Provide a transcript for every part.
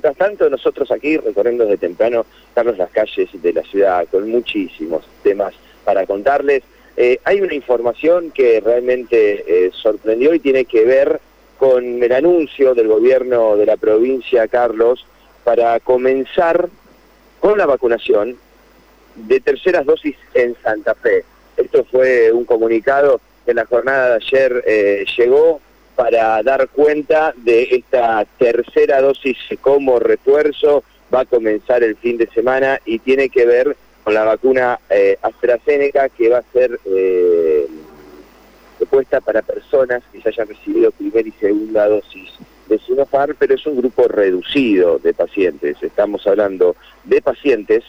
mientras tanto, nosotros aquí recorriendo desde temprano, Carlos, las calles de la ciudad con muchísimos temas para contarles. Eh, hay una información que realmente eh, sorprendió y tiene que ver con el anuncio del gobierno de la provincia, Carlos, para comenzar con la vacunación de terceras dosis en Santa Fe. Esto fue un comunicado que en la jornada de ayer eh, llegó para dar cuenta de esta tercera dosis como refuerzo. Va a comenzar el fin de semana y tiene que ver con la vacuna eh, AstraZeneca que va a ser eh, para personas que ya hayan recibido primera y segunda dosis de Sinopharm, pero es un grupo reducido de pacientes. Estamos hablando de pacientes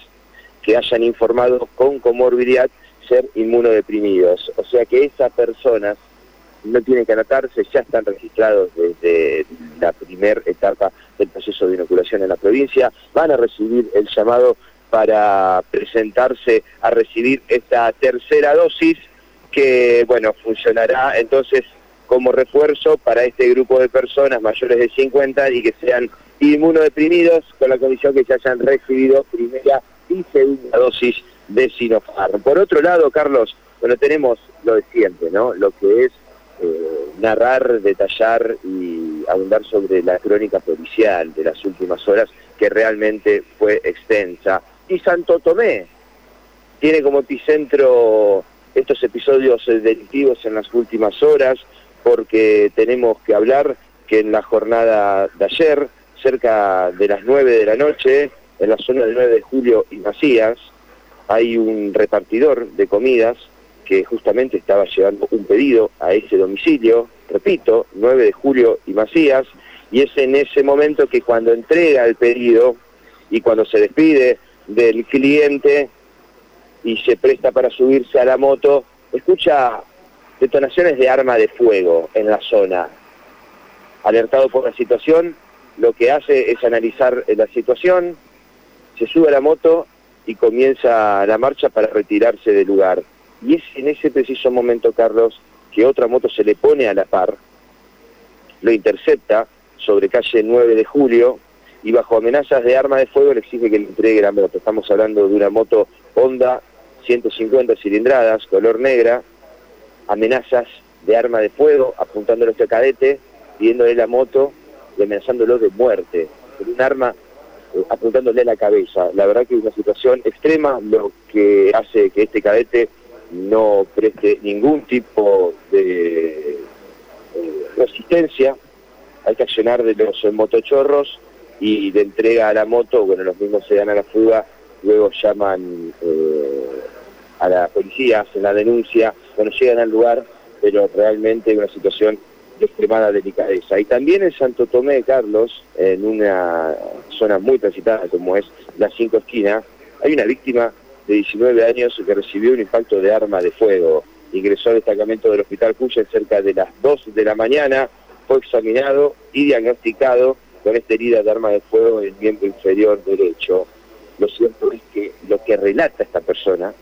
que hayan informado con comorbilidad ser inmunodeprimidos. O sea que esas personas no tienen que anotarse, ya están registrados desde la primera etapa del proceso de inoculación en la provincia, van a recibir el llamado para presentarse a recibir esta tercera dosis que, bueno, funcionará entonces como refuerzo para este grupo de personas mayores de 50 y que sean inmunodeprimidos con la condición que se hayan recibido primera y segunda dosis de Sinopharm. Por otro lado, Carlos, bueno, tenemos lo de siempre, ¿no? Lo que es narrar, detallar y abundar sobre la crónica policial de las últimas horas, que realmente fue extensa. Y Santo Tomé tiene como epicentro estos episodios delictivos en las últimas horas, porque tenemos que hablar que en la jornada de ayer, cerca de las 9 de la noche, en la zona del 9 de julio y Macías, hay un repartidor de comidas que justamente estaba llevando un pedido a ese domicilio, repito, 9 de julio y Macías, y es en ese momento que cuando entrega el pedido y cuando se despide del cliente y se presta para subirse a la moto, escucha detonaciones de arma de fuego en la zona. Alertado por la situación, lo que hace es analizar la situación, se sube a la moto y comienza la marcha para retirarse del lugar. Y es en ese preciso momento, Carlos, que otra moto se le pone a la par, lo intercepta sobre calle 9 de julio y bajo amenazas de arma de fuego le exige que le entregue la moto. Estamos hablando de una moto Honda 150 cilindradas, color negra, amenazas de arma de fuego, apuntándolo a este cadete, pidiéndole la moto y amenazándolo de muerte, con un arma eh, apuntándole a la cabeza. La verdad que es una situación extrema, lo que hace que este cadete no preste ningún tipo de eh, resistencia, hay que accionar de los motochorros y de entrega a la moto, bueno, los mismos se dan a la fuga, luego llaman eh, a la policía, hacen la denuncia, bueno, llegan al lugar, pero realmente una situación de extremada delicadeza. Y también en Santo Tomé, Carlos, en una zona muy transitada como es la Cinco Esquinas, hay una víctima de 19 años que recibió un impacto de arma de fuego. Ingresó al destacamento del Hospital Cuya cerca de las 2 de la mañana, fue examinado y diagnosticado con esta herida de arma de fuego en el miembro inferior derecho. Lo cierto es que lo que relata esta persona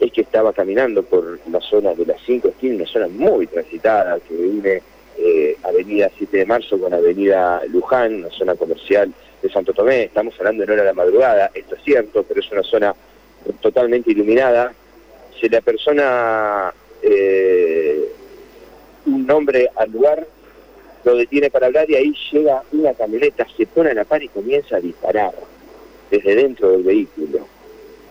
es que estaba caminando por la zona de las cinco esquinas, una zona muy transitada que une eh, Avenida 7 de Marzo con Avenida Luján, una zona comercial de Santo Tomé. Estamos hablando en hora de la madrugada, esto es cierto, pero es una zona totalmente iluminada. Se le apersona eh, un nombre al lugar, lo detiene para hablar y ahí llega una camioneta, se pone a la par y comienza a disparar desde dentro del vehículo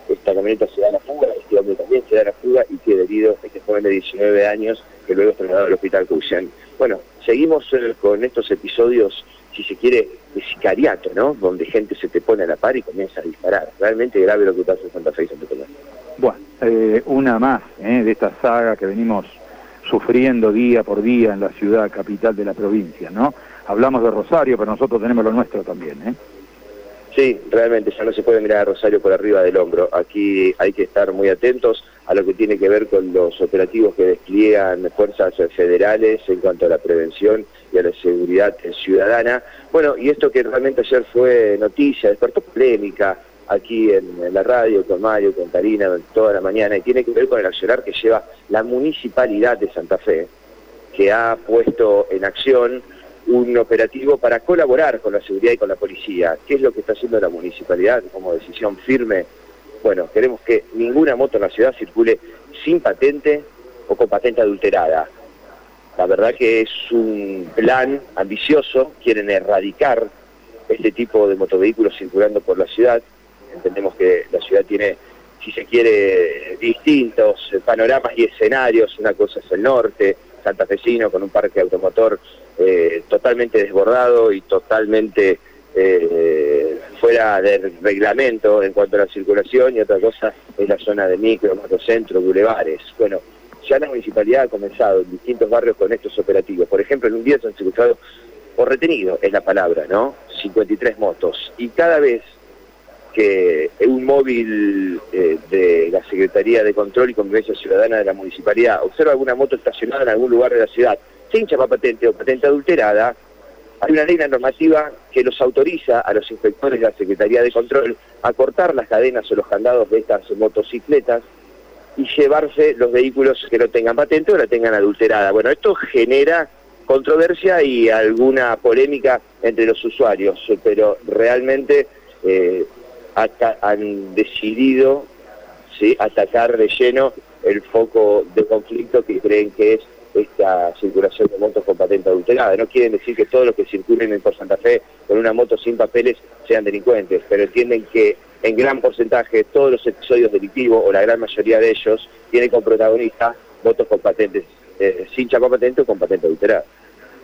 esta camioneta se da la fuga, este hombre también se da la fuga y queda herido este joven de 19 años que luego es trasladado al hospital Cuyán. Bueno, seguimos eh, con estos episodios, si se quiere, de sicariato, ¿no? Donde gente se te pone a la par y comienza a disparar. Realmente grave lo que pasa en Santa Fe y Santa. Bueno, eh, una más eh, de esta saga que venimos sufriendo día por día en la ciudad capital de la provincia, ¿no? Hablamos de Rosario, pero nosotros tenemos lo nuestro también, ¿eh? Sí, realmente ya no se puede mirar a Rosario por arriba del hombro. Aquí hay que estar muy atentos a lo que tiene que ver con los operativos que despliegan fuerzas federales en cuanto a la prevención y a la seguridad ciudadana. Bueno, y esto que realmente ayer fue noticia, despertó polémica aquí en, la radio con Mario, con Karina, toda la mañana, y tiene que ver con el accionar que lleva la municipalidad de Santa Fe, que ha puesto en acción un operativo para colaborar con la seguridad y con la policía. ¿Qué es lo que está haciendo la municipalidad como decisión firme? Bueno, queremos que ninguna moto en la ciudad circule sin patente o con patente adulterada. La verdad que es un plan ambicioso, quieren erradicar este tipo de motovehículos circulando por la ciudad. Entendemos que la ciudad tiene, si se quiere, distintos panoramas y escenarios. Una cosa es el norte, santafesino, con un parque automotor eh, totalmente desbordado y totalmente eh, fuera del reglamento en cuanto a la circulación y otra cosa es la zona de micro, macrocentro, bulevares. Bueno, ya la municipalidad ha comenzado en distintos barrios con estos operativos. Por ejemplo, en un día se han secuestrado, o retenido es la palabra, ¿no? 53 motos. Y cada vez que un móvil eh, de la Secretaría de Control y Convivencia Ciudadana de la Municipalidad observa alguna moto estacionada en algún lugar de la ciudad sin chapa patente o patente adulterada, hay una ley normativa que los autoriza a los inspectores de la Secretaría de Control a cortar las cadenas o los candados de estas motocicletas y llevarse los vehículos que no tengan patente o la tengan adulterada. Bueno, esto genera controversia y alguna polémica entre los usuarios, pero realmente eh, han decidido atacar de lleno el foco de conflicto que creen que es esta circulación de motos con patente adulterada. No quieren decir que todos los que circulen por Santa Fe con una moto sin papeles sean delincuentes, pero entienden que en gran porcentaje todos los episodios delictivos, o la gran mayoría de ellos, tienen como protagonista motos con patentes, eh, sin chapa patente o con patente adulterada.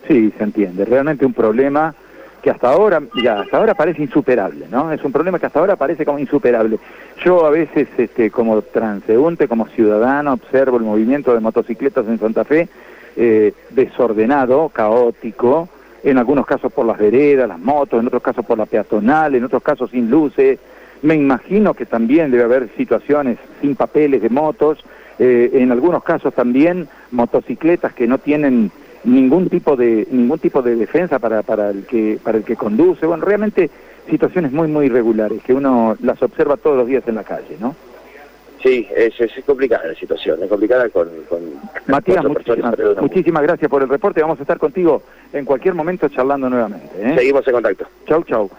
Sí, se entiende. Realmente un problema que hasta ahora, ya, hasta ahora parece insuperable, ¿no? Es un problema que hasta ahora parece como insuperable. Yo a veces, este, como transeúnte, como ciudadano, observo el movimiento de motocicletas en Santa Fe, eh, desordenado, caótico, en algunos casos por las veredas, las motos, en otros casos por la peatonal, en otros casos sin luces. Me imagino que también debe haber situaciones sin papeles de motos, eh, en algunos casos también motocicletas que no tienen ningún tipo de ningún tipo de defensa para, para el que para el que conduce. Bueno realmente situaciones muy muy irregulares que uno las observa todos los días en la calle no sí es, es complicada la situación es complicada con, con Matías muchísimas, muchísimas, gracias por el reporte. Vamos a estar contigo en cualquier momento charlando nuevamente ¿eh? seguimos en contacto. Chau chau